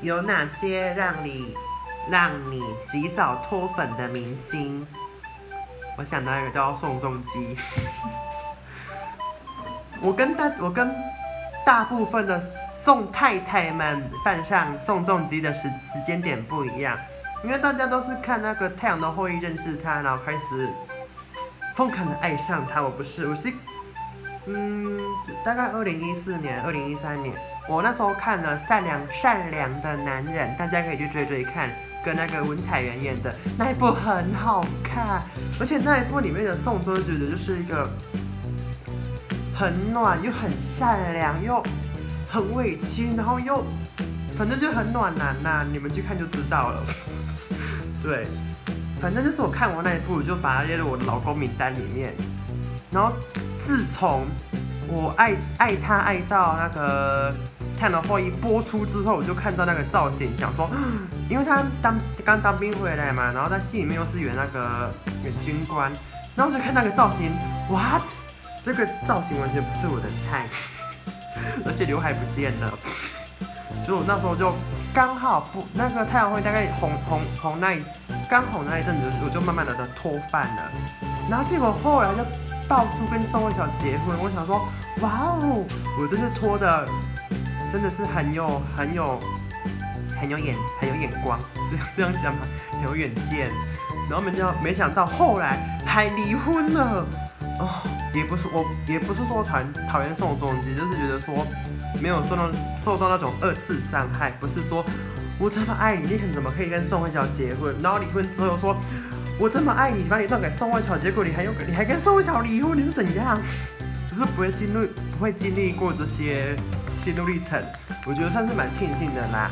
有哪些让你让你及早脱粉的明星？我想到一个叫宋仲基。我跟大我跟大部分的宋太太们犯上宋仲基的时时间点不一样，因为大家都是看那个《太阳的后裔》认识他，然后开始疯狂的爱上他。我不是，我是嗯，大概二零一四年、二零一三年，我那时候看了《善良善良的男人》，大家可以去追追看，跟那个文彩元演的那一部很好看，而且那一部里面的宋仲基就是一个。很暖又很善良又很委屈，然后又反正就很暖男呐，你们去看就知道了。对，反正就是我看完那一部，就把它列入我的老公名单里面。然后自从我爱爱他爱到那个《太阳的后裔》播出之后，我就看到那个造型，想说，因为他当刚当兵回来嘛，然后在戏里面又是演那个演军官，然后就看那个造型，what？这个造型完全不是我的菜，而且刘海不见了，所以我那时候就刚好不那个太阳会大概红红红那一刚红那一阵子，我就慢慢的的脱饭了，然后结果后来就到处跟宋慧乔结婚，我想说哇哦，我真是脱的真的是很有很有很有眼很有眼光，这样这样讲嘛，很有远见，然后没想没想到后来还离婚了哦。也不是我，也不是说讨讨厌宋仲基，就是觉得说没有受到受到那种二次伤害，不是说我这么爱你，你怎么可以跟宋慧乔结婚？然后离婚之后又说我这么爱你，把你让给宋慧乔，结果你还有你还跟宋慧乔离婚，你是怎样？只是不会经历不会经历过这些心路历程，我觉得算是蛮庆幸的啦。